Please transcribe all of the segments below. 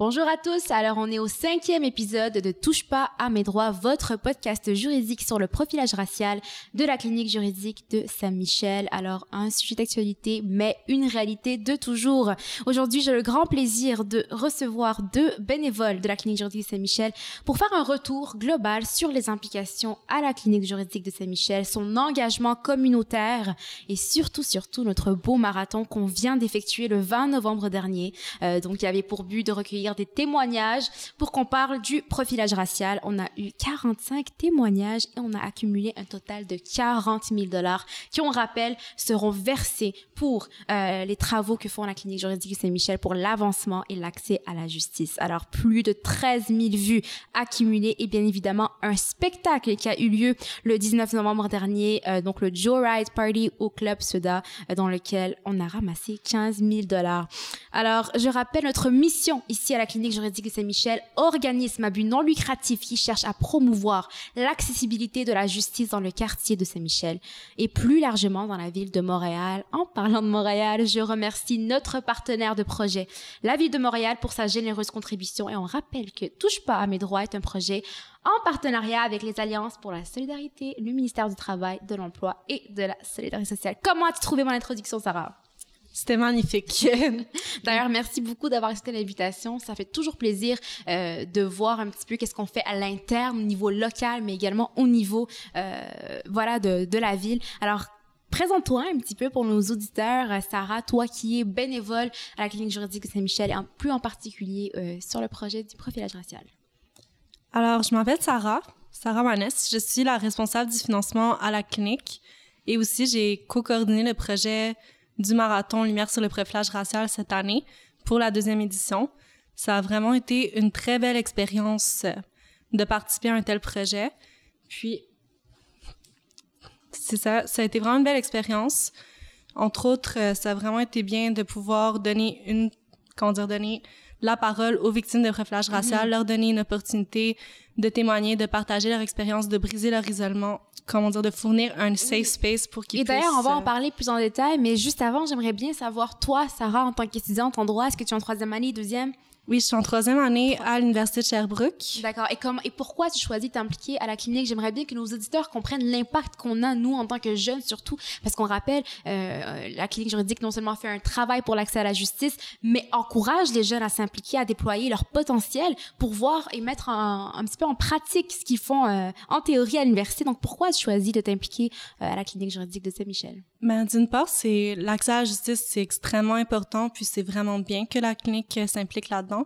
Bonjour à tous, alors on est au cinquième épisode de Touche pas à mes droits, votre podcast juridique sur le profilage racial de la clinique juridique de Saint-Michel. Alors un sujet d'actualité, mais une réalité de toujours. Aujourd'hui, j'ai le grand plaisir de recevoir deux bénévoles de la clinique juridique de Saint-Michel pour faire un retour global sur les implications à la clinique juridique de Saint-Michel, son engagement communautaire et surtout, surtout notre beau marathon qu'on vient d'effectuer le 20 novembre dernier. Euh, donc il avait pour but de recueillir des témoignages pour qu'on parle du profilage racial. On a eu 45 témoignages et on a accumulé un total de 40 000 dollars qui, on rappelle, seront versés pour euh, les travaux que font la clinique juridique Saint-Michel pour l'avancement et l'accès à la justice. Alors, plus de 13 000 vues accumulées et bien évidemment un spectacle qui a eu lieu le 19 novembre dernier, euh, donc le Joe Ride Party au Club Soda, euh, dans lequel on a ramassé 15 000 dollars. Alors, je rappelle notre mission ici à la clinique juridique de Saint-Michel, organisme à but non lucratif qui cherche à promouvoir l'accessibilité de la justice dans le quartier de Saint-Michel et plus largement dans la ville de Montréal. En parlant de Montréal, je remercie notre partenaire de projet, la ville de Montréal, pour sa généreuse contribution et on rappelle que Touche pas à mes droits est un projet en partenariat avec les Alliances pour la solidarité, le ministère du Travail, de l'Emploi et de la Solidarité sociale. Comment as-tu trouvé mon introduction, Sarah? C'était magnifique. D'ailleurs, merci beaucoup d'avoir accepté l'invitation. Ça fait toujours plaisir euh, de voir un petit peu qu'est-ce qu'on fait à l'interne, au niveau local, mais également au niveau, euh, voilà, de, de la ville. Alors, Présente-toi un petit peu pour nos auditeurs, euh, Sarah, toi qui es bénévole à la clinique juridique de Saint-Michel et en, plus en particulier euh, sur le projet du profilage racial. Alors, je m'appelle Sarah, Sarah Manès. Je suis la responsable du financement à la clinique et aussi j'ai co-coordonné le projet du marathon Lumière sur le profilage racial cette année pour la deuxième édition. Ça a vraiment été une très belle expérience euh, de participer à un tel projet. Puis, c'est ça, ça a été vraiment une belle expérience. Entre autres, euh, ça a vraiment été bien de pouvoir donner une, comment dire, donner la parole aux victimes de profilage racial, leur donner une opportunité de témoigner, de partager leur expérience, de briser leur isolement, comment dire, de fournir un safe space pour qu'ils Et puissent... d'ailleurs, on va en euh, parler plus en détail, mais juste avant, j'aimerais bien savoir, toi, Sarah, en tant qu'étudiante en droit, est-ce que tu es en troisième année, deuxième? Oui, je suis en troisième année à l'Université de Sherbrooke. D'accord. Et pourquoi tu choisis de t'impliquer à la clinique? J'aimerais bien que nos auditeurs comprennent l'impact qu'on a nous en tant que jeunes, surtout parce qu'on rappelle euh, la clinique juridique non seulement fait un travail pour l'accès à la justice, mais encourage les jeunes à s'impliquer, à déployer leur potentiel pour voir et mettre en- un petit peu en pratique ce qu'ils font euh, en théorie à l'université. Donc pourquoi tu choisis de t'impliquer euh, à la clinique juridique de Saint-Michel? Ben, d'une part, c'est l'accès à la justice, c'est extrêmement important, puis c'est vraiment bien que la clinique s'implique là-dedans.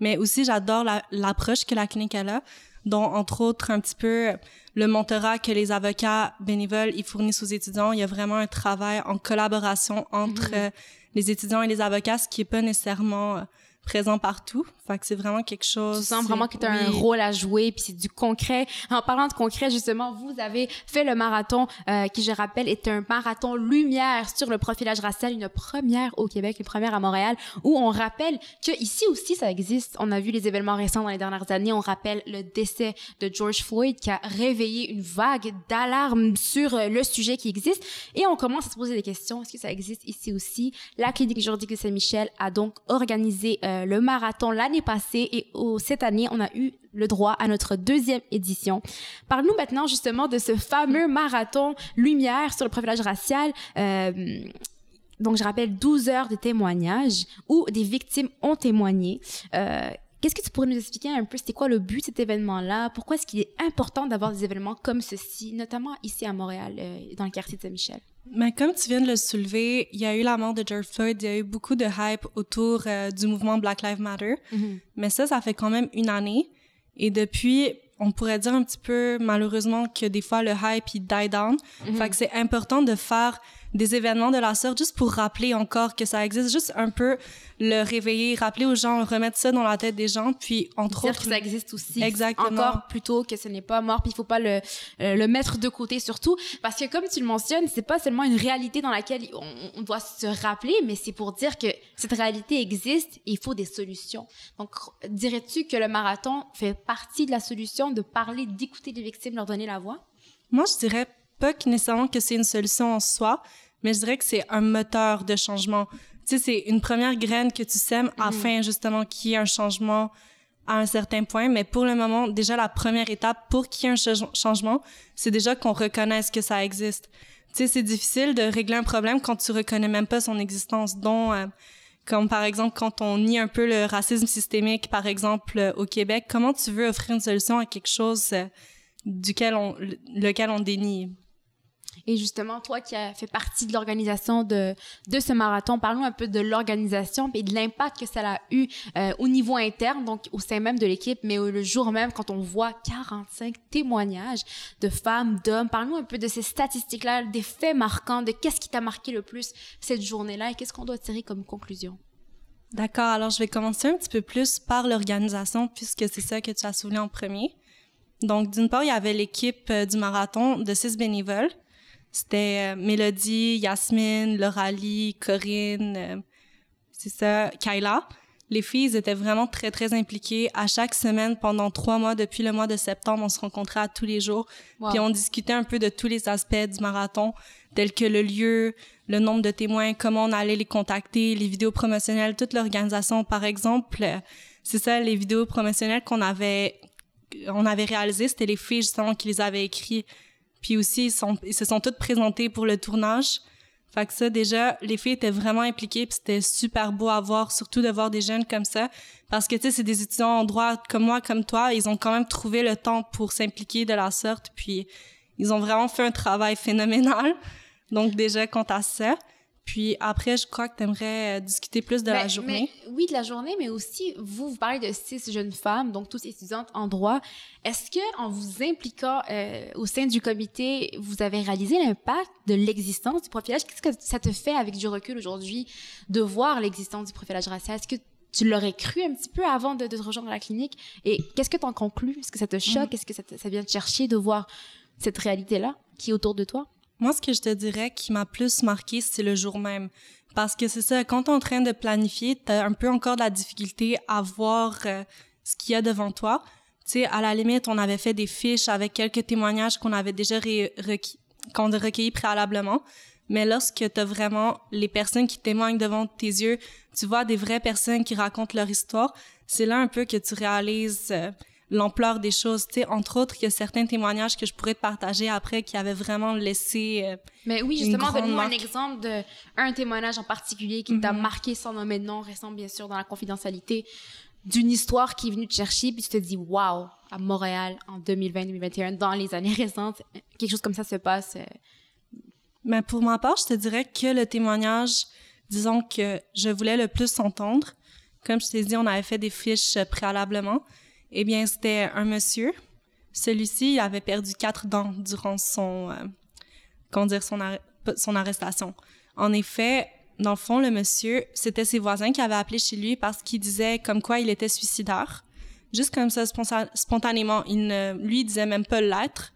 Mais aussi, j'adore la- l'approche que la clinique elle a, dont entre autres un petit peu le mentorat que les avocats bénévoles ils fournissent aux étudiants. Il y a vraiment un travail en collaboration entre euh, les étudiants et les avocats, ce qui est pas nécessairement euh, présent partout. Fait que c'est vraiment quelque chose. Tu sens vraiment que tu as un rôle à jouer, puis c'est du concret. En parlant de concret, justement, vous avez fait le marathon euh, qui, je rappelle, est un marathon lumière sur le profilage racial, une première au Québec, une première à Montréal, où on rappelle que ici aussi ça existe. On a vu les événements récents dans les dernières années. On rappelle le décès de George Floyd qui a réveillé une vague d'alarme sur euh, le sujet qui existe. Et on commence à se poser des questions. Est-ce que ça existe ici aussi? La clinique juridique de Saint-Michel a donc organisé euh, le marathon l'année passée et cette année, on a eu le droit à notre deuxième édition. Parle-nous maintenant justement de ce fameux marathon Lumière sur le profilage racial. Euh, donc, je rappelle 12 heures de témoignages où des victimes ont témoigné. Euh, Qu'est-ce que tu pourrais nous expliquer un peu, c'était quoi le but de cet événement-là? Pourquoi est-ce qu'il est important d'avoir des événements comme ceci, notamment ici à Montréal, euh, dans le quartier de Saint-Michel? Mais comme tu viens de le soulever, il y a eu la mort de George Floyd, il y a eu beaucoup de hype autour euh, du mouvement Black Lives Matter. Mais ça, ça fait quand même une année. Et depuis, on pourrait dire un petit peu, malheureusement, que des fois, le hype, il die down. Fait que c'est important de faire des événements de la sorte juste pour rappeler encore que ça existe, juste un peu le réveiller, rappeler aux gens, remettre ça dans la tête des gens, puis entre Dire autres... que ça existe aussi. Exactement. Encore plutôt que ce n'est pas mort, puis il faut pas le, euh, le mettre de côté surtout, parce que comme tu le mentionnes, c'est pas seulement une réalité dans laquelle on, on doit se rappeler, mais c'est pour dire que cette réalité existe et il faut des solutions. Donc, dirais-tu que le marathon fait partie de la solution de parler, d'écouter les victimes, leur donner la voix? Moi, je dirais pas que nécessairement que c'est une solution en soi, mais je dirais que c'est un moteur de changement. Tu sais, c'est une première graine que tu sèmes afin justement qu'il y ait un changement à un certain point. Mais pour le moment, déjà la première étape pour qu'il y ait un ch- changement, c'est déjà qu'on reconnaisse que ça existe. Tu sais, c'est difficile de régler un problème quand tu reconnais même pas son existence, dont euh, comme par exemple quand on nie un peu le racisme systémique, par exemple euh, au Québec, comment tu veux offrir une solution à quelque chose euh, duquel on, le- lequel on dénie? Et justement, toi qui as fait partie de l'organisation de, de ce marathon, parlons un peu de l'organisation et de l'impact que ça a eu euh, au niveau interne, donc au sein même de l'équipe, mais le jour même quand on voit 45 témoignages de femmes, d'hommes. Parlons un peu de ces statistiques-là, des faits marquants, de qu'est-ce qui t'a marqué le plus cette journée-là et qu'est-ce qu'on doit tirer comme conclusion? D'accord, alors je vais commencer un petit peu plus par l'organisation puisque c'est ça que tu as soulevé en premier. Donc, d'une part, il y avait l'équipe euh, du marathon de six bénévoles. C'était euh, Mélodie, Yasmine, Lauralie, Corinne, euh, c'est ça, Kayla. Les filles étaient vraiment très, très impliquées. À chaque semaine, pendant trois mois, depuis le mois de septembre, on se rencontrait à tous les jours. Wow. Puis on discutait un peu de tous les aspects du marathon, tels que le lieu, le nombre de témoins, comment on allait les contacter, les vidéos promotionnelles, toute l'organisation. Par exemple, euh, c'est ça, les vidéos promotionnelles qu'on avait, on avait réalisées, c'était les filles justement qui les avaient écrites. Puis aussi, ils, sont, ils se sont toutes présentées pour le tournage. Fait que ça, déjà, les filles étaient vraiment impliquées, puis c'était super beau à voir, surtout de voir des jeunes comme ça. Parce que, tu sais, c'est des étudiants en droit comme moi, comme toi, ils ont quand même trouvé le temps pour s'impliquer de la sorte, puis ils ont vraiment fait un travail phénoménal. Donc, déjà, quant à ça. Puis après, je crois que tu aimerais discuter plus de la Ben, journée. mais- oui, de la journée, mais aussi, vous, vous parlez de six jeunes femmes, donc toutes étudiantes en droit. Est-ce que, en vous impliquant euh, au sein du comité, vous avez réalisé l'impact de l'existence du profilage? Qu'est-ce que ça te fait avec du recul aujourd'hui de voir l'existence du profilage racial? Est-ce que tu l'aurais cru un petit peu avant de, de te rejoindre à la clinique? Et qu'est-ce que tu en conclus? Est-ce que ça te choque? Est-ce que ça, te- ça vient te chercher de voir cette réalité-là qui est autour de toi? Moi, ce que je te dirais qui m'a plus marqué, c'est le jour même. Parce que c'est ça, quand t'es en train de planifier, t'as un peu encore de la difficulté à voir euh, ce qu'il y a devant toi. Tu sais, à la limite, on avait fait des fiches avec quelques témoignages qu'on avait déjà qu'on a recueillis préalablement. Mais lorsque t'as vraiment les personnes qui témoignent devant tes yeux, tu vois des vraies personnes qui racontent leur histoire, c'est là un peu que tu réalises euh, l'ampleur des choses. Tu sais, entre autres, il y a certains témoignages que je pourrais te partager après qui avaient vraiment laissé... euh, Mais oui, justement, donne-nous un exemple de un témoignage en particulier qui t'a Mhm. marqué sans nommer de nom, restant bien sûr dans la confidentialité, d'une histoire qui est venue te chercher, puis tu te dis, waouh, à Montréal, en 2020-2021, dans les années récentes, quelque chose comme ça se passe. euh, Mais pour ma part, je te dirais que le témoignage, disons que je voulais le plus entendre, comme je t'ai dit, on avait fait des fiches euh, préalablement. Eh bien, c'était un monsieur. Celui-ci avait perdu quatre dents durant son, euh, comment dire, son, arrestation. En effet, dans le fond, le monsieur, c'était ses voisins qui avaient appelé chez lui parce qu'il disait comme quoi il était suicidaire. Juste comme ça, spontanément. Il ne, lui, il disait même pas l'être.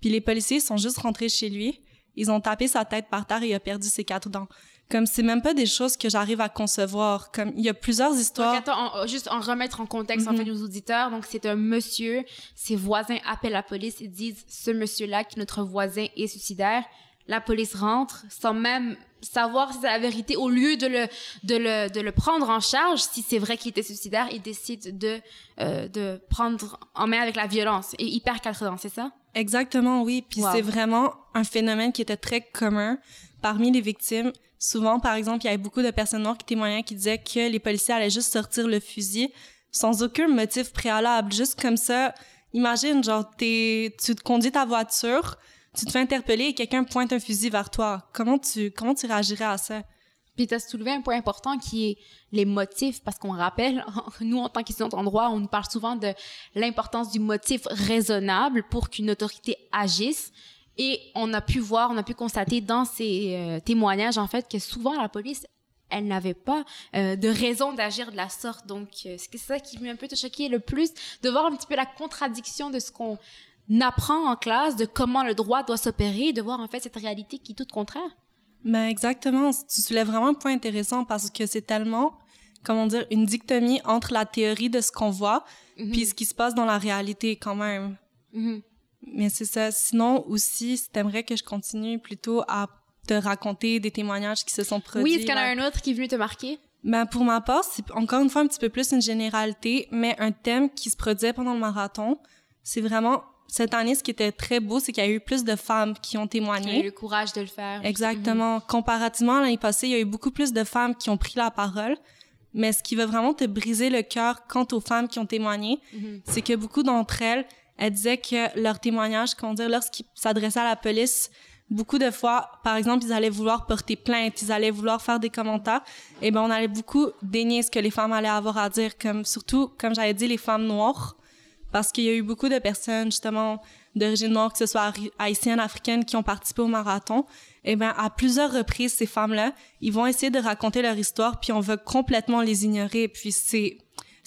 Puis les policiers sont juste rentrés chez lui. Ils ont tapé sa tête par terre et il a perdu ses quatre dents. Comme c'est même pas des choses que j'arrive à concevoir. Comme il y a plusieurs Donc, histoires. attends, en- juste en remettre en contexte, en Mhm. fait, nos auditeurs. Donc, c'est un monsieur, ses voisins appellent la police et disent, ce monsieur-là, qui est notre voisin, est suicidaire. La police rentre sans même savoir si c'est la vérité. Au lieu de le, de le, de le prendre en charge, si c'est vrai qu'il était suicidaire, ils décident de, euh, de prendre en main avec la violence. Et il perd quatre dents, c'est ça? Exactement, oui. Puis Wow. c'est vraiment un phénomène qui était très commun parmi les victimes. Souvent, par exemple, il y avait beaucoup de personnes noires qui témoignaient qui disaient que les policiers allaient juste sortir le fusil sans aucun motif préalable, juste comme ça. Imagine, genre, tu te conduis ta voiture, tu te fais interpeller et quelqu'un pointe un fusil vers toi. Comment tu, comment tu réagirais à ça? Puis tu as soulevé un point important qui est les motifs, parce qu'on rappelle, nous, en tant qu'étudiants en droit, on nous parle souvent de l'importance du motif raisonnable pour qu'une autorité agisse. Et on a pu voir, on a pu constater dans ces euh, témoignages, en fait, que souvent la police, elle n'avait pas euh, de raison d'agir de la sorte. Donc, euh, c'est ça qui m'a un peu choqué le plus, de voir un petit peu la contradiction de ce qu'on apprend en classe, de comment le droit doit s'opérer, de voir en fait cette réalité qui est toute contraire. Mais exactement, tu soulèves vraiment un point intéressant parce que c'est tellement, comment dire, une dictomie entre la théorie de ce qu'on voit Mhm. puis ce qui se passe dans la réalité quand même. Mhm. Mais c'est ça. Sinon aussi, si t'aimerais que je continue plutôt à te raconter des témoignages qui se sont produits. Oui, est-ce qu'il y en a un autre qui est venu te marquer? Ben, pour ma part, c'est encore une fois un petit peu plus une généralité, mais un thème qui se produisait pendant le marathon, c'est vraiment cette année, ce qui était très beau, c'est qu'il y a eu plus de femmes qui ont J'ai eu témoigné. le courage de le faire. Exactement. Comparativement à l'année passée, il y a eu beaucoup plus de femmes qui ont pris la parole. Mais ce qui va vraiment te briser le cœur quant aux femmes qui ont témoigné, Mhm. c'est que beaucoup d'entre elles, elles disaient que leur témoignage, comment dire, lorsqu'ils s'adressaient à la police, beaucoup de fois, par exemple, ils allaient vouloir porter plainte, ils allaient vouloir faire des commentaires, et ben on allait beaucoup dénier ce que les femmes allaient avoir à dire, comme surtout, comme j'avais dit, les femmes noires, parce qu'il y a eu beaucoup de personnes justement d'origine noire, que ce soit haï- haïtiennes, africaines, qui ont participé au marathon. Et ben à plusieurs reprises, ces femmes-là, ils vont essayer de raconter leur histoire, puis on veut complètement les ignorer, puis c'est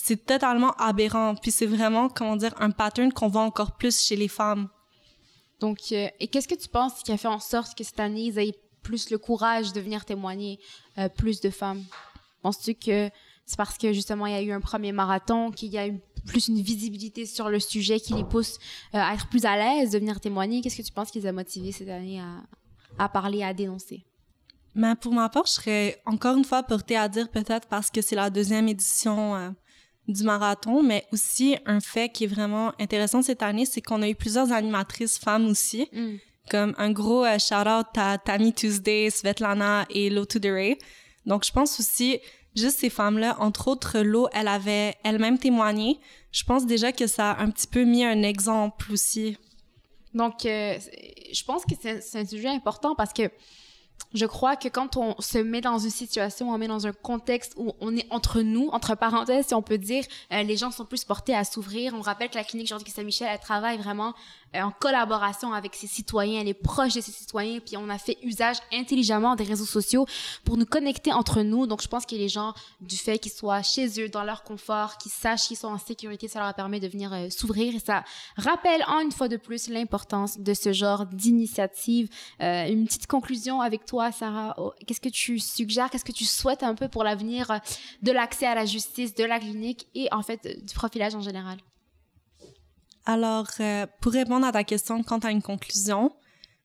c'est totalement aberrant, puis c'est vraiment comment dire un pattern qu'on voit encore plus chez les femmes. Donc, euh, et qu'est-ce que tu penses qui a fait en sorte que cette année, ils aient plus le courage de venir témoigner, euh, plus de femmes? Penses-tu que c'est parce que justement, il y a eu un premier marathon, qu'il y a eu plus une visibilité sur le sujet qui les pousse euh, à être plus à l'aise de venir témoigner? Qu'est-ce que tu penses qui les a motivés cette année à, à parler, à dénoncer? Mais pour ma part, je serais encore une fois portée à dire peut-être parce que c'est la deuxième édition du marathon, mais aussi un fait qui est vraiment intéressant cette année, c'est qu'on a eu plusieurs animatrices femmes aussi, Mm. comme un gros euh, shout-out à Tammy Tuesday, Svetlana et Lo to the Ray. Donc je pense aussi, juste ces femmes-là, entre autres, Lo, elle avait elle-même témoigné. Je pense déjà que ça a un petit peu mis un exemple aussi. Donc, euh, je pense que c'est un sujet important parce que je crois que quand on se met dans une situation, on met dans un contexte où on est entre nous, entre parenthèses, si on peut dire, euh, les gens sont plus portés à s'ouvrir. On rappelle que la clinique Juridique Saint-Michel, elle travaille vraiment en collaboration avec ses citoyens, elle est proche de ses citoyens, puis on a fait usage intelligemment des réseaux sociaux pour nous connecter entre nous. Donc, je pense que les gens, du fait qu'ils soient chez eux, dans leur confort, qu'ils sachent qu'ils sont en sécurité, ça leur permet de venir euh, s'ouvrir et ça rappelle en une fois de plus l'importance de ce genre d'initiative. Euh, une petite conclusion avec toi, Sarah. Oh, Qu'est-ce que tu suggères, qu'est-ce que tu souhaites un peu pour l'avenir euh, de l'accès à la justice, de la clinique et en fait euh, du profilage en général? Alors, euh, pour répondre à ta question quant à une conclusion,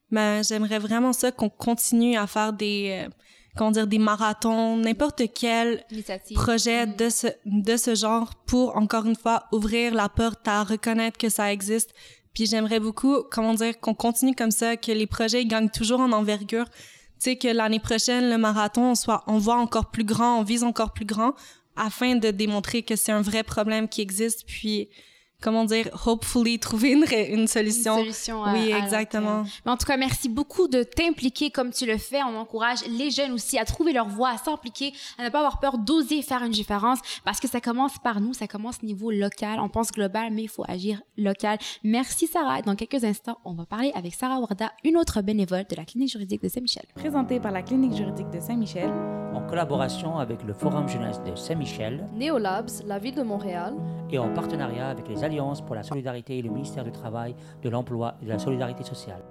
ben, j'aimerais vraiment ça qu'on continue à faire des, euh, comment dire, des marathons, n'importe quel Initiative. projet Mhm. de ce, de ce genre pour, encore une fois, ouvrir la porte à reconnaître que ça existe. Puis j'aimerais beaucoup, comment dire, qu'on continue comme ça, que les projets ils gagnent toujours en envergure. Tu sais, que l'année prochaine, le marathon, on soit, on voit encore plus grand, on vise encore plus grand, afin de démontrer que c'est un vrai problème qui existe, puis, comment dire, hopefully trouver une, solution. Une solution à- oui, à long exactement. terme. Mais en tout cas, merci beaucoup de t'impliquer comme tu le fais. On encourage les jeunes aussi à trouver leur voie, à s'impliquer, à ne pas avoir peur d'oser faire une différence parce que ça commence par nous, ça commence niveau local. On pense global, mais il faut agir local. Merci Sarah. Dans quelques instants, on va parler avec Sarah Warda, une autre bénévole de la clinique juridique de Saint-Michel. présenté par la clinique juridique de Saint-Michel en collaboration avec le Forum jeunesse de Saint-Michel Neolabs, la ville de Montréal. et en partenariat avec les Pour la solidarité et le ministère du Travail, de l'Emploi et de la Solidarité sociale.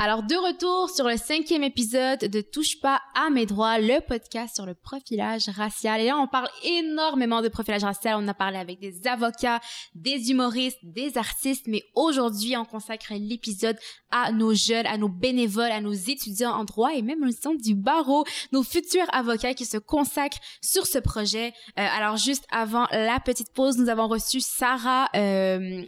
Alors, de retour sur le cinquième épisode de Touche pas à mes droits, le podcast sur le profilage racial. Et là, on parle énormément de profilage racial. On a parlé avec des avocats, des humoristes, des artistes, mais aujourd'hui, on consacre l'épisode à nos jeunes, à nos bénévoles, à nos étudiants en droit et même au sein du barreau, nos futurs avocats qui se consacrent sur ce projet. Euh, alors, juste avant la petite pause, nous avons reçu Sarah euh,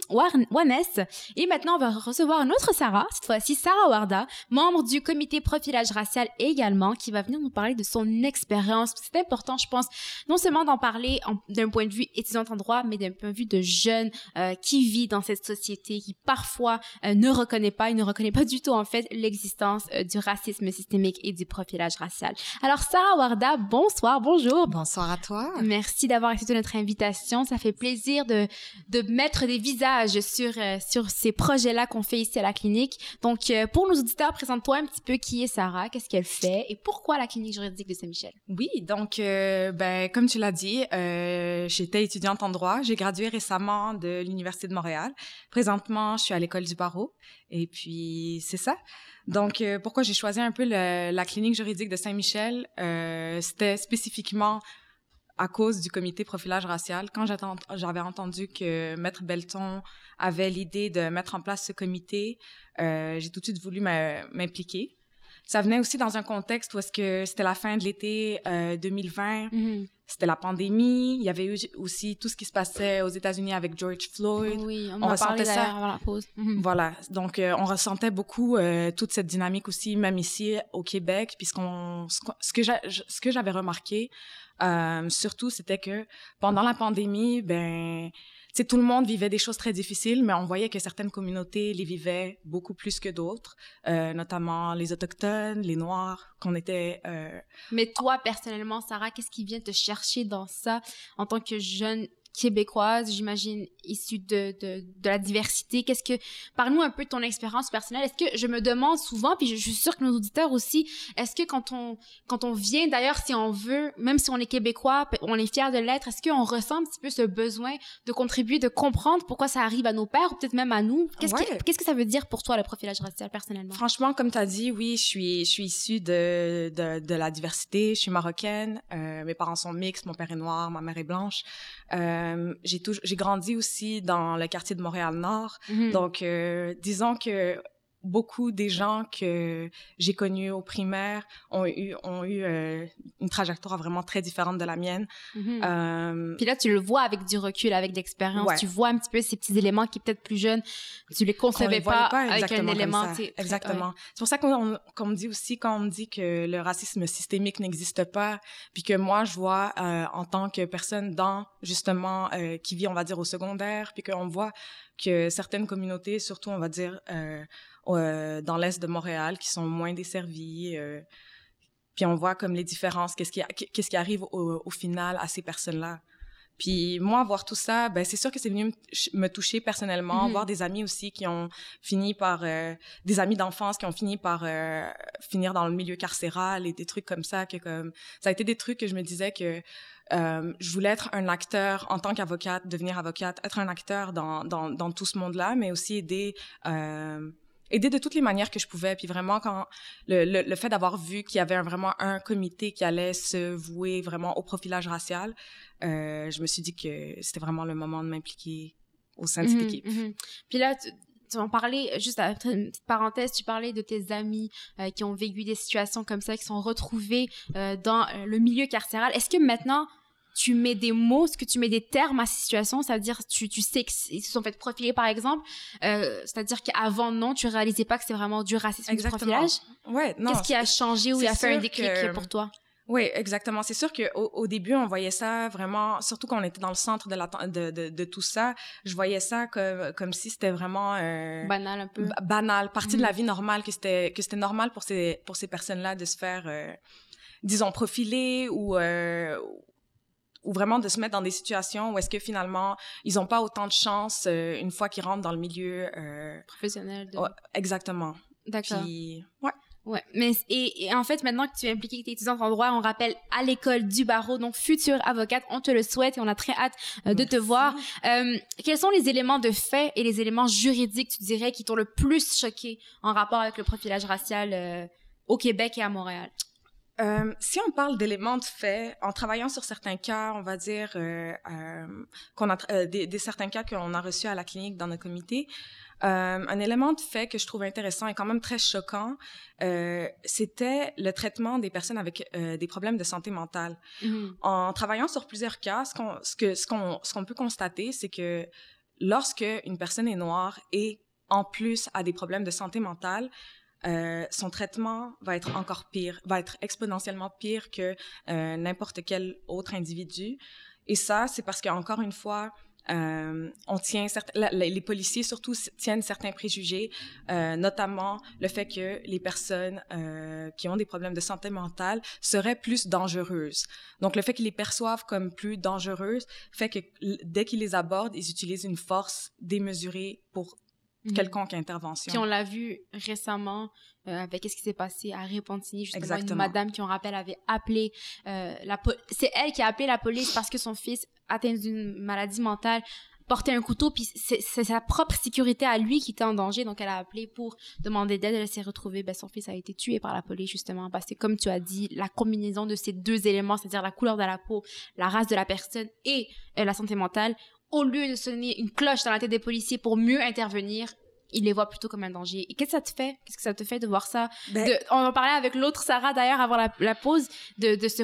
et maintenant, on va recevoir une autre Sarah, cette fois-ci Sarah Warda, Warda, membre du comité profilage racial également, qui va venir nous parler de son expérience. C'est important, je pense, non seulement d'en parler d'un point de vue étudiante en droit, mais d'un point de vue de jeune euh, qui vit dans cette société, qui parfois euh, ne reconnaît pas, il ne reconnaît pas du tout en fait l'existence euh, du racisme systémique et du profilage racial. Alors Sarah Warda, bonsoir, bonjour. Bonsoir à toi. Merci d'avoir accepté notre invitation. Ça fait plaisir de, de mettre des visages sur, euh, sur ces projets-là qu'on fait ici à la clinique. Donc, euh, pour nos auditeurs, présente-toi un petit peu qui est Sarah, qu'est-ce qu'elle fait et pourquoi la clinique juridique de Saint-Michel? Oui, donc, euh, ben, comme tu l'as dit, j'étais étudiante en droit. J'ai gradué récemment de l'Université de Montréal. Présentement, je suis à l'école du barreau. Et puis, c'est ça. Donc, pourquoi j'ai choisi un peu la clinique juridique de Saint-Michel? C'était spécifiquement à cause du comité profilage racial. Quand j'avais entendu que Maître Belton avait l'idée de mettre en place ce comité, euh, j'ai tout de suite voulu m'impliquer. Ça venait aussi dans un contexte où est-ce que c'était la fin de l'été 2020, euh, mm-hmm. c'était la pandémie, il y avait eu aussi tout ce qui se passait aux États-Unis avec George Floyd. Oui, on, on ressentait ça avant la pause. Mm-hmm. Voilà, donc euh, on ressentait beaucoup toute cette dynamique aussi, même ici au Québec, puisqu'on ce que j'avais remarqué, euh, surtout, c'était que pendant la pandémie, ben, tu tout le monde vivait des choses très difficiles, mais on voyait que certaines communautés les vivaient beaucoup plus que d'autres, euh, notamment les autochtones, les noirs, qu'on était. Euh... Mais toi, personnellement, Sarah, qu'est-ce qui vient te chercher dans ça en tant que jeune québécoise, j'imagine, issue de, de, de, la diversité. Qu'est-ce que, parle-nous un peu de ton expérience personnelle. Est-ce que je me demande souvent, puis je, suis sûre que nos auditeurs aussi, est-ce que quand on, quand on vient, d'ailleurs, si on veut, même si on est québécois, on est fier de l'être, est-ce qu'on ressent un petit peu ce besoin de contribuer, de comprendre pourquoi ça arrive à nos pères ou peut-être même à nous? Qu'est-ce que, qu'est-ce que ça veut dire pour toi, le profilage racial, personnellement? Franchement, comme tu as dit, oui, je suis, je suis issue de, de, de la diversité. Je suis marocaine. Euh, mes parents sont mixtes. Mon père est noir, ma mère est blanche. Euh, j'ai j'ai grandi aussi dans le quartier de Montréal-Nord. Mhm. Donc, euh, disons que beaucoup des gens que j'ai connus au primaire ont eu ont eu euh, une trajectoire vraiment très différente de la mienne. Mhm. Euh, Puis là, tu le vois avec du recul, avec d'expérience, tu vois un petit peu ces petits éléments qui peut-être plus jeunes, tu les concevais pas, avec un élément. Exactement. C'est pour ça qu'on qu'on me dit aussi quand on me dit que le racisme systémique n'existe pas, puis que moi je vois euh, en tant que personne dans justement euh, qui vit on va dire au secondaire, puis qu'on voit que certaines communautés, surtout on va dire euh, euh, dans l'est de Montréal qui sont moins desservies. Euh, puis on voit comme les différences, qu'est-ce qui, qu'est-ce qui arrive au, final à ces personnes-là. Puis moi, voir tout ça, ben c'est sûr que c'est venu me, toucher personnellement, mm-hmm. voir des amis aussi qui ont fini par, euh, des amis d'enfance qui ont fini par finir dans le milieu carcéral et des trucs comme ça, que comme ça a été des trucs que je me disais que je voulais être un acteur en tant qu'avocate, devenir avocate, être un acteur dans, dans, dans tout ce monde-là, mais aussi aider aider de toutes les manières que je pouvais. Puis vraiment, quand le, le, fait d'avoir vu qu'il y avait vraiment un comité qui allait se vouer vraiment au profilage racial, euh, je me suis dit que c'était vraiment le moment de m'impliquer au sein de cette mhm, équipe. Mhm. Puis là, tu, tu en parlais, juste après une petite parenthèse, tu parlais de tes amis euh, qui ont vécu des situations comme ça, qui sont retrouvés euh, dans euh, le milieu carcéral. Est-ce que maintenant, tu mets des mots, ce que tu mets des termes à ces situations, c'est-à-dire tu, tu sais qu'ils se sont fait profiler par exemple, euh, c'est-à-dire qu'avant non, tu réalisais pas que c'est vraiment du racisme du profilage. Ouais, non. Qu'est-ce qui a changé ou il a fait un déclic pour toi? oui, exactement. C'est sûr qu'au au début, on voyait ça vraiment, surtout quand on était dans le centre de, la, de, de, de tout ça, je voyais ça comme, comme si c'était vraiment... Euh, banal un peu. Banal, partie de la mhm. vie normale, que c'était que c'était normal pour ces, pour ces personnes-là de se faire, euh, disons, profiler ou, euh, ou vraiment de se mettre dans des situations où est-ce que finalement ils n'ont pas autant de chance euh, une fois qu'ils rentrent dans le milieu euh, professionnel. De... exactement. D'accord. ouais. Ouais, mais et, en fait maintenant que tu es impliquée, que tu es étudiante en droit, on rappelle à l'école du barreau, donc future avocate, on te le souhaite et on a très hâte euh, de te voir. quels sont les éléments de fait et les éléments juridiques, tu dirais, qui t'ont le plus choqué en rapport avec le profilage racial au Québec et à Montréal? Euh, si on parle d'éléments de fait, en travaillant sur certains cas, on va dire euh, euh, qu'on a des, des, certains cas qu'on a reçus à la clinique dans notre comité, un élément de fait que je trouve intéressant et quand même très choquant, c'était le traitement des personnes avec des problèmes de santé mentale. Mm-hmm. En travaillant sur plusieurs cas, ce qu'on ce que ce qu'on ce qu'on peut constater, c'est que lorsque une personne est noire et en plus a des problèmes de santé mentale, euh, son traitement va être encore pire, va être exponentiellement pire que euh, n'importe quel autre individu. Et ça, c'est parce qu'encore une fois, euh, on tient les policiers surtout tiennent certains préjugés, notamment le fait que les personnes qui ont des problèmes de santé mentale seraient plus dangereuses. Donc le fait qu'ils les perçoivent comme plus dangereuses fait que dès qu'ils les abordent, ils utilisent une force démesurée pour mhm. quelconque intervention. Puis on l'a vu récemment euh, avec ce qui s'est passé à Repentigny, justement Exactement. une madame qui on rappelle avait appelé euh, la c'est elle qui a appelé la police parce que son fils atteint d'une maladie mentale portait un couteau puis c'est sa propre sécurité à lui qui était en danger donc elle a appelé pour demander d'aide elle s'est retrouvée ben son fils a été tué par la police justement parce que comme tu as dit la combinaison de ces deux éléments c'est-à-dire la couleur de la peau la race de la personne et euh, la santé mentale au lieu de sonner une cloche dans la tête des policiers pour mieux intervenir, il les voit plutôt comme un danger. Et qu'est-ce que ça te fait? Qu'est-ce que ça te fait de voir ça? Ben on en parlait avec l'autre Sarah d'ailleurs avant la, pause, de, de ce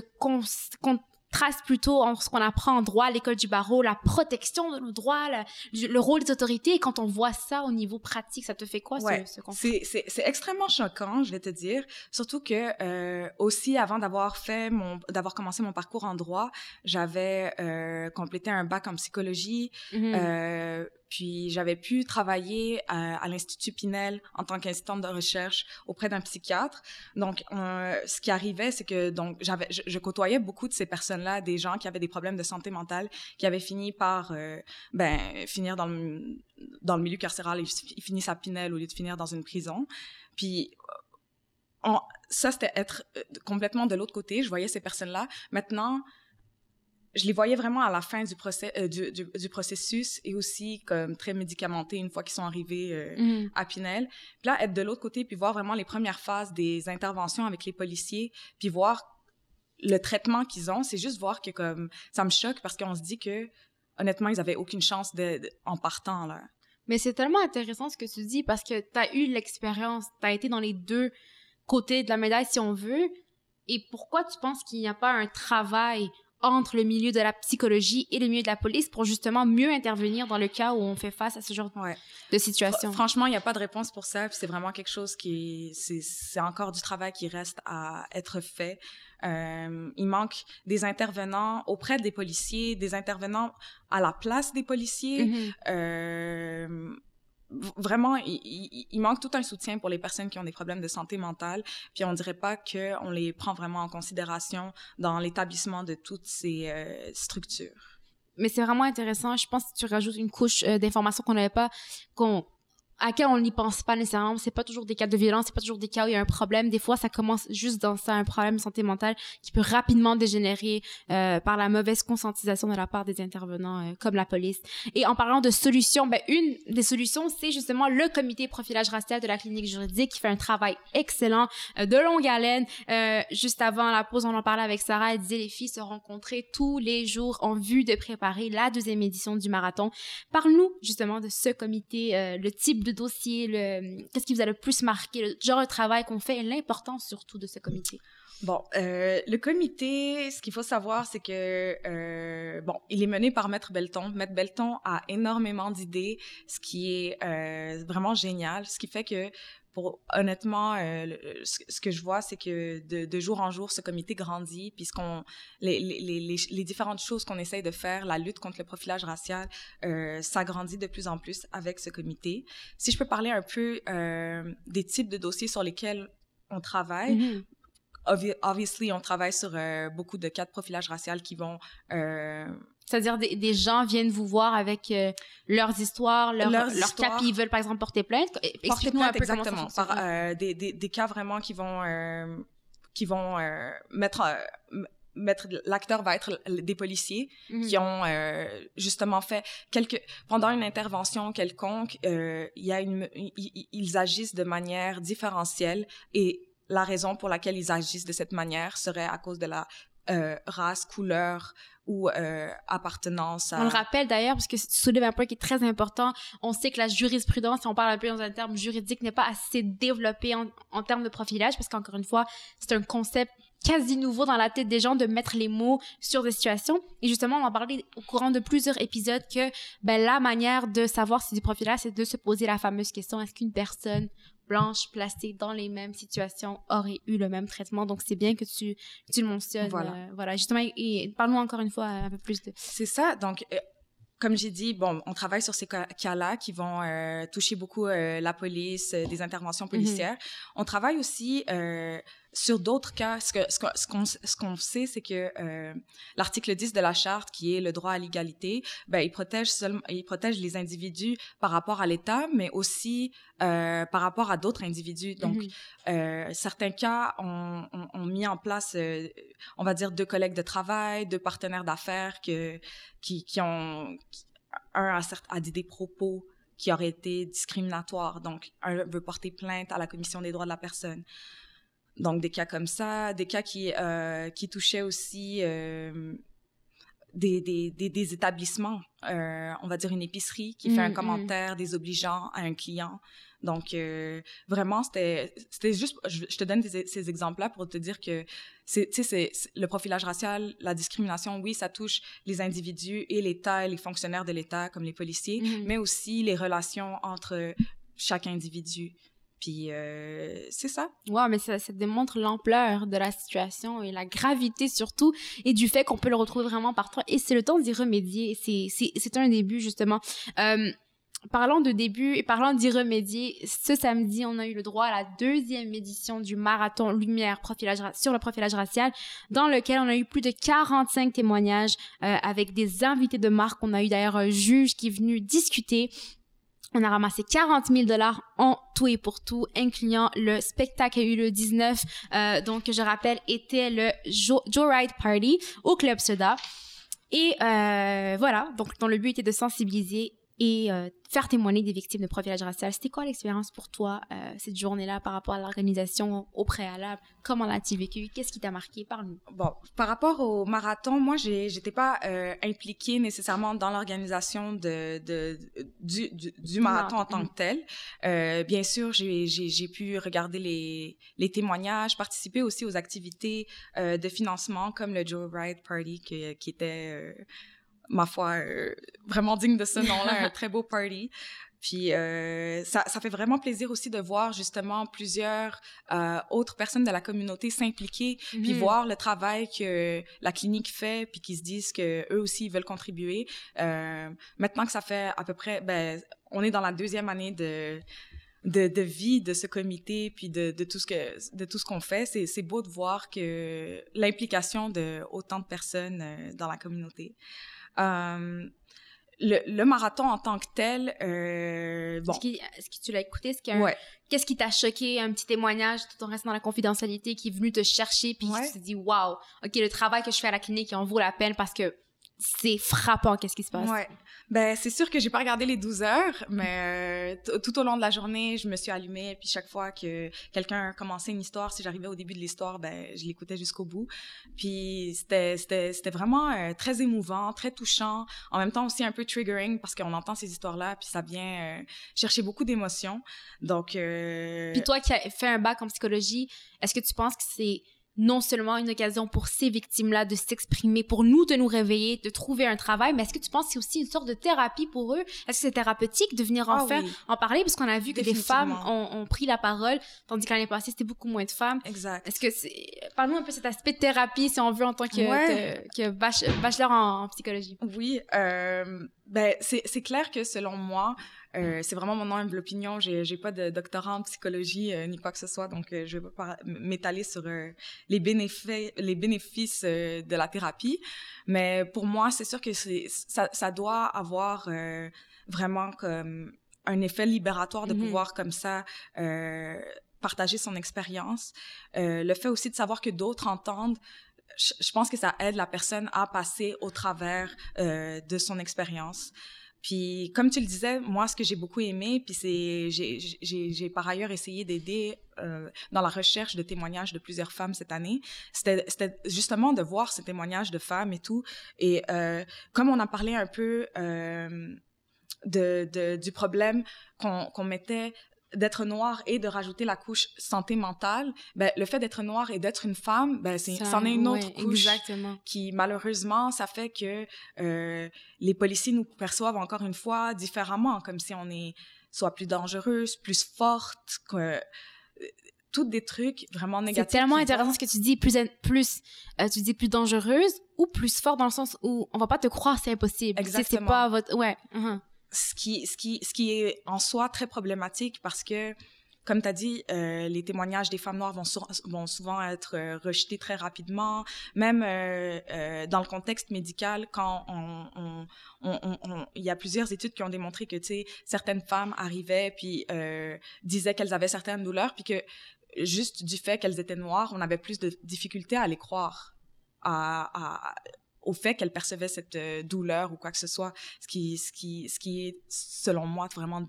trace plutôt entre ce qu'on apprend en droit à l'école du barreau, la protection de nos droits, le rôle des autorités. Et quand on voit ça au niveau pratique, ça te fait quoi, ce, conflit? C'est extrêmement choquant, je vais te dire. Surtout que euh, aussi, avant d'avoir fait mon, d'avoir commencé mon parcours en droit, j'avais euh, complété un bac en psychologie. Mm-hmm. euh, puis j'avais pu travailler à, à l'Institut Pinel en tant qu'assistante de recherche auprès d'un psychiatre. Donc, euh, ce qui arrivait, c'est que donc j'avais, je, côtoyais beaucoup de ces personnes-là, des gens qui avaient des problèmes de santé mentale, qui avaient fini par euh, ben finir dans le dans le milieu carcéral, ils, finissent à Pinel au lieu de finir dans une prison. Puis ça, c'était être euh, complètement de l'autre côté. Je voyais ces personnes-là. Maintenant, je les voyais vraiment à la fin du, euh, du, du, processus et aussi comme très médicamentés une fois qu'ils sont arrivés euh, mm. à Pinel. Puis là, être de l'autre côté, puis voir vraiment les premières phases des interventions avec les policiers, puis voir le traitement qu'ils ont, c'est juste voir que comme ça me choque parce qu'on se dit que honnêtement, ils avaient aucune chance de, en partant là. Mais c'est tellement intéressant ce que tu dis parce que tu as eu l'expérience, tu as été dans les deux côtés de la médaille si on veut. Et pourquoi tu penses qu'il n'y a pas un travail entre le milieu de la psychologie et le milieu de la police pour justement mieux intervenir dans le cas où on fait face à ce genre de situation. Franchement, il n'y a pas de réponse pour ça. C'est vraiment quelque chose qui, c'est encore du travail qui reste à être fait. Euh, il manque des intervenants auprès des policiers, des intervenants à la place des policiers. Mm-hmm. euh, vraiment, il, manque tout un soutien pour les personnes qui ont des problèmes de santé mentale. Puis on dirait pas qu'on les prend vraiment en considération dans l'établissement de toutes ces euh, structures. Mais c'est vraiment intéressant. Je pense que tu rajoutes une couche euh, d'informations qu'on n'avait pas, à quel on n'y pense pas nécessairement. C'est pas toujours des cas de violence, c'est pas toujours des cas où il y a un problème. Des fois, ça commence juste dans ça, un problème de santé mentale qui peut rapidement dégénérer euh, par la mauvaise conscientisation de la part des intervenants euh, comme la police. Et en parlant de solutions, ben, une des solutions, c'est justement le comité profilage racial de la clinique juridique qui fait un travail excellent, euh, de longue haleine. Euh, juste avant la pause, on en parlait avec Sarah, elle disait les filles se rencontraient tous les jours en vue de préparer la deuxième édition du marathon. Parle-nous justement de ce comité, le type de dossier, le, qu'est-ce qui vous a le plus marqué, le genre de travail qu'on fait et l'importance surtout de ce comité? Bon, euh, le comité, ce qu'il faut savoir, c'est que euh, bon, il est mené par Maître Belton. Maître Belton a énormément d'idées, ce qui est euh, vraiment génial, ce qui fait que honnêtement, euh, ce, que je vois, c'est que de, jour en jour, ce comité grandit, puisqu'on les, les, différentes choses qu'on essaye de faire, la lutte contre le profilage racial, euh, ça grandit de plus en plus avec ce comité. Si je peux parler un peu euh, des types de dossiers sur lesquels on travaille. Mm-hmm. obviously, on travaille sur beaucoup de cas de profilage racial qui vont c'est-à-dire des, des, gens viennent vous voir avec euh, leurs histoires, leurs, leurs, cas, puis ils veulent par exemple porter plainte. Explique-nous un peu exactement. Par, euh, des, des, des, cas vraiment qui vont euh, qui vont euh, mettre euh, mettre l'acteur va être des policiers mhm. qui ont justement fait quelques pendant une intervention quelconque il y a une ils agissent de manière différentielle et la raison pour laquelle ils agissent de cette manière serait à cause de la race, couleur, ou euh, appartenance à... On le rappelle d'ailleurs, parce que tu soulèves un point qui est très important. On sait que la jurisprudence, si on parle un peu dans un terme juridique, n'est pas assez développée en, en termes de profilage, parce qu'encore une fois, c'est un concept quasi nouveau dans la tête des gens de mettre les mots sur des situations. Et justement, on en parlait au courant de plusieurs épisodes que ben, la manière de savoir si du profilage, c'est de se poser la fameuse question est-ce qu'une personne blanche placée dans les mêmes situations aurait eu le même traitement. Donc, c'est bien que tu, tu le mentionnes. Voilà. Euh, voilà. Justement, et, parle-nous encore une fois un peu plus de... C'est ça. Donc, euh, comme j'ai dit, bon, on travaille sur ces cas-là qui vont euh, toucher beaucoup la police, des interventions policières. Mm-hmm. On travaille aussi sur d'autres cas. Ce qu'on ce qu'on- ce sait, c'est que euh, l'article 10 de la charte, qui est le droit à l'égalité, ben, il protège seulement, il protège les individus par rapport à l'État, mais aussi euh, par rapport à d'autres individus. Donc, Mhm. euh, certains cas ont, ont- ont mis en place, on va dire, deux collègues de travail, deux partenaires d'affaires que, qui, qui ont... qui- un a, certes- a dit des propos qui auraient été discriminatoires. Donc, un veut porter plainte à la Commission des droits de la personne. Donc, des cas comme ça, des cas qui, euh, qui touchaient aussi euh, des, des, des, des établissements, euh, on va dire une épicerie qui fait Mm, un mm. commentaire désobligeant à un client. Donc, vraiment, c'était juste, je, je te donne ces exemples-là pour te dire que c'est, le profilage racial, la discrimination, oui, ça touche les individus et l'État et les fonctionnaires de l'État, comme les policiers, Mhm. mais aussi les relations entre chaque individu. Puis, euh, c'est ça. Wow, mais ça, ça démontre l'ampleur de la situation et la gravité surtout, et du fait qu'on peut le retrouver vraiment partout. Et c'est le temps d'y remédier. C'est- C'est c'est un début, justement. Euh, parlant de début et parlant d'y remédier, ce samedi, on a eu le droit à la deuxième édition du marathon Lumière profilage sur le profilage racial, dans lequel on a eu plus de 45 témoignages euh, avec des invités de marque. On a eu d'ailleurs un juge qui est venu discuter. On a ramassé 40 000 dollars en tout et pour tout, incluant le spectacle qui a eu le 19, euh, donc je rappelle, était le Jo- Joyride Party au Club Soda. Et euh, voilà, donc dont le but était de sensibiliser et euh, faire témoigner des victimes de profilage racial. C'était quoi l'expérience pour toi euh, cette journée-là par rapport à l'organisation au préalable? Comment l'as-tu vécu? Qu'est-ce qui t'a marqué? Parle-nous. Bon, par rapport au marathon, moi, j'étais pas euh, impliquée nécessairement dans l'organisation de, de, du, du, du marathon en tant que tel. Euh, bien sûr, j'ai pu regarder les, les témoignages, participer aussi aux activités euh, de financement comme le Joe Ride Party qui, qui était, euh, ma foi, euh, vraiment digne de ce nom-là, un très beau party. Puis euh, ça, ça fait vraiment plaisir aussi de voir justement plusieurs euh, autres personnes de la communauté s'impliquer, puis Mhm. voir le travail que la clinique fait, puis qu'ils se disent que eux aussi ils veulent contribuer. Euh, maintenant que ça fait à peu près, ben, on est dans la deuxième année de de, de vie de ce comité, puis de, de tout ce que de tout ce qu'on fait, c'est c'est beau de voir que l'implication de autant de personnes euh, dans la communauté. Euh, le, le marathon en tant que tel, euh, bon, Est-ce que, tu l'as écouté Est-ce ouais. Qu'est-ce qui t'a choqué Un petit témoignage tout en restant dans la confidentialité qui est venu te chercher puis Ouais. tu te dit waouh, ok le travail que je fais à la clinique il en vaut la peine parce que c'est frappant qu'est-ce qui se passe. Ouais. Ben, c'est sûr que j'ai pas regardé les 12 heures, mais euh, tout au long de la journée, je me suis allumée, puis chaque fois que quelqu'un commençait une histoire, si j'arrivais au début de l'histoire, ben, je l'écoutais jusqu'au bout. Puis c'était, c'était, c'était vraiment euh, très émouvant, très touchant, en même temps aussi un peu triggering, parce qu'on entend ces histoires-là, puis ça vient euh, chercher beaucoup d'émotions. Donc... Puis toi qui as fait un bac en psychologie, est-ce que tu penses que c'est non seulement une occasion pour ces victimes-là de s'exprimer, pour nous de nous réveiller, de trouver un travail, mais est-ce que tu penses que c'est aussi une sorte de thérapie pour eux? Est-ce que c'est thérapeutique de venir en Ah faire, oui. en parler? Parce qu'on a vu que des femmes ont, ont pris la parole, tandis que l'année passée, c'était beaucoup moins de femmes. Exact. Est-ce que c'est... Parle-nous un peu de cet aspect de thérapie, si on veut, en tant que, Ouais. que, que bach- bachelor en, en psychologie. Oui, euh, ben c'est clair que selon moi, euh, c'est vraiment mon humble opinion. J'ai j'ai pas de doctorat en psychologie euh, ni quoi que ce soit, donc euh, je vais pas m'étaler sur euh, les bénéfices les bénéfices de la thérapie. Mais pour moi, c'est sûr que c'est ça, ça doit avoir vraiment comme un effet libératoire de Mhm. pouvoir comme ça. Partager son expérience le fait aussi de savoir que d'autres entendent je je pense que ça aide la personne à passer au travers de son expérience. Puis, comme tu le disais, moi, ce que j'ai beaucoup aimé, puis c'est, j'ai, par ailleurs essayé d'aider euh, dans la recherche de témoignages de plusieurs femmes cette année. C'était, justement de voir ces témoignages de femmes et tout. Et euh, comme on a parlé un peu euh, de, du problème qu'on mettait d'être noir et de rajouter la couche santé mentale, ben, le fait d'être noir et d'être une femme, ben, c'est, c'en est une autre ouais, couche Exactement. qui, malheureusement, ça fait que euh, les policiers nous perçoivent encore une fois différemment, comme si on est soit plus dangereuse, plus forte, que, euh, toutes des trucs vraiment C'est négatifs. tellement qui intéressant ce que tu dis, plus, plus euh, tu dis plus dangereuse ou plus fort dans le sens où on va pas te croire, c'est impossible. C'est- C'est Exactement. pas votre, ouais. mhm. Ce qui, est en soi très problématique parce que, comme tu as dit, euh, les témoignages des femmes noires vont, sou- vont souvent être euh, rejetés très rapidement. Même euh, dans le contexte médical, quand il y a plusieurs études qui ont démontré que, certaines femmes arrivaient puis disaient qu'elles avaient certaines douleurs, puis que juste du fait qu'elles étaient noires, on avait plus de difficultés à les croire, au fait qu'elles percevaient cette euh, douleur ou quoi que ce soit, ce qui, ce qui, ce qui est, selon moi, vraiment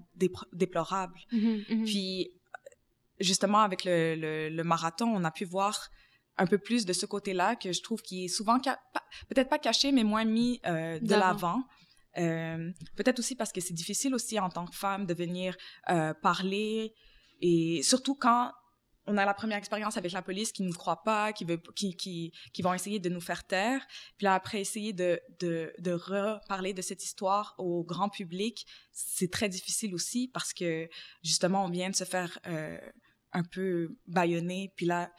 déplorable. Mhm, mhm. Puis, justement, avec le, le, le marathon, on a pu voir un peu plus de ce côté-là que je trouve qui est souvent, peut-être pas caché, mais moins mis euh, de l'avant. Euh, peut-être aussi parce que c'est difficile aussi en tant que femme de venir euh, parler et surtout quand on a la première expérience avec la police qui nous croit pas, qui veut, qui, qui, qui vont essayer de nous faire taire, puis là après essayer de, de, de reparler de cette histoire au grand public, c'est très difficile aussi parce que justement on vient de se faire euh, un peu bâillonner, puis là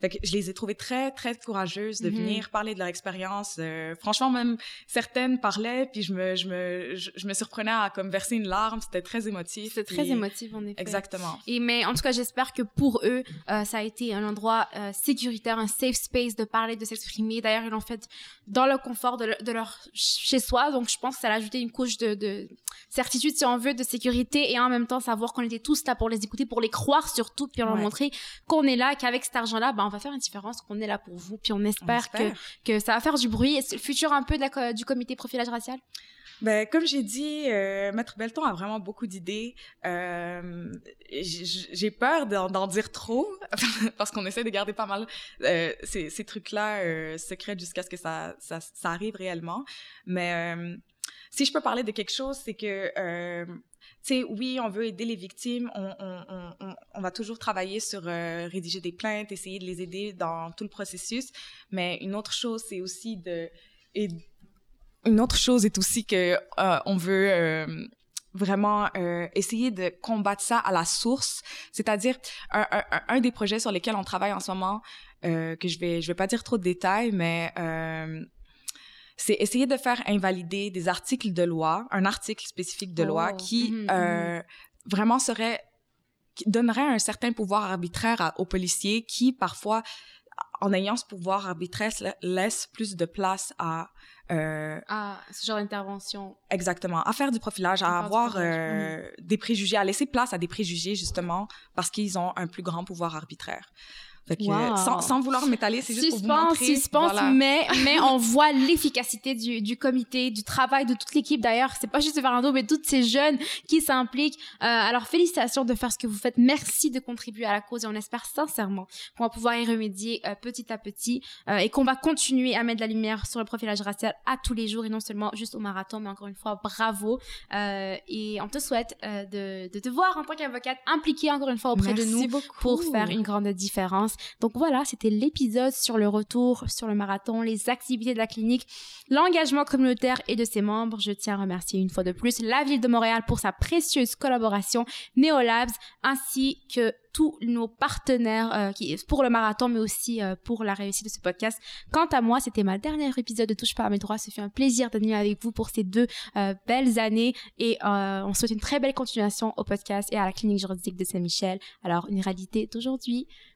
fait que je les ai trouvées très, très courageuses de Mhm. venir parler de leur expérience. Euh, franchement, même certaines parlaient, puis je me, je me, je, je me surprenais à comme verser une larme. C'était très émotif. C'est très émotif en effet. Exactement. Et mais en tout cas, j'espère que pour eux, euh, ça a été un endroit euh, sécuritaire, un safe space de parler, de s'exprimer. D'ailleurs, ils l'ont fait dans le confort de, le- de leur chez soi. Donc, je pense que ça a ajouté une couche de, de certitude, si on veut, de sécurité et en même temps savoir qu'on était tous là pour les écouter, pour les croire surtout, puis leur Ouais. montrer qu'on est là, qu'avec cet argent-là, ben, on va faire une différence, qu'on est là pour vous. Puis on On espère, que, que ça va faire du bruit. Et c'est le futur un peu de la co- du comité profilage racial? Ben, comme j'ai dit, euh, Maître Belton a vraiment beaucoup d'idées. Euh, j'ai peur d'en dire trop parce qu'on essaie de garder pas mal euh, ces, ces trucs-là secrets jusqu'à ce que ça, ça, ça arrive réellement. Mais si je peux parler de quelque chose, c'est que, tu sais, oui, on veut aider les victimes. On, on, on, on, va toujours travailler sur euh, rédiger des plaintes, essayer de les aider dans tout le processus. Mais une autre chose, c'est aussi de... et une autre chose est aussi que euh, on veut euh, vraiment euh, essayer de combattre ça à la source, c'est-à-dire un, un, un des projets sur lesquels on travaille en ce moment, euh, que je vais je vais pas dire trop de détails, mais euh, c'est essayer de faire invalider des articles de loi, un article spécifique de loi Oh. qui Mhm, euh, vraiment serait donnerait un certain pouvoir arbitraire à- aux policiers qui parfois en ayant ce pouvoir arbitraire la- laisse plus de place à euh, Ah, ce genre d'intervention. Exactement. À faire du profilage, à À avoir profilage, euh, des préjugés, à laisser place à des préjugés, justement, parce qu'ils ont un plus grand pouvoir arbitraire. Fait que, Wow. sans, sans vouloir m'étaler, c'est juste pour vous Suspense, montrer. suspense, voilà. mais, mais on voit l'efficacité du, du comité, du travail de toute l'équipe. D'ailleurs, c'est pas juste Fernando, mais toutes ces jeunes qui s'impliquent. Euh, alors, félicitations de faire ce que vous faites. Merci de contribuer à la cause et on espère sincèrement qu'on va pouvoir y remédier euh, petit à petit euh, et qu'on va continuer à mettre de la lumière sur le profilage racial à tous les jours et non seulement juste au marathon, mais encore une fois, bravo. Euh, et on te souhaite euh, de, de te voir en tant qu'avocate impliquée encore une fois auprès Merci de nous beaucoup. pour faire une grande différence. Donc voilà, c'était l'épisode sur le retour sur le marathon, les activités de la clinique, l'engagement communautaire et de ses membres. Je tiens à remercier une fois de plus la ville de Montréal pour sa précieuse collaboration, Neolabs, ainsi que tous nos partenaires euh, pour le marathon, mais aussi euh, pour la réussite de ce podcast. Quant à moi, c'était ma dernière épisode de Touche pas à mes droits. Ce fut un plaisir d'animer avec vous pour ces deux euh, belles années et on souhaite une très belle continuation au podcast et à la clinique juridique de Saint-Michel. Alors, une réalité d'aujourd'hui,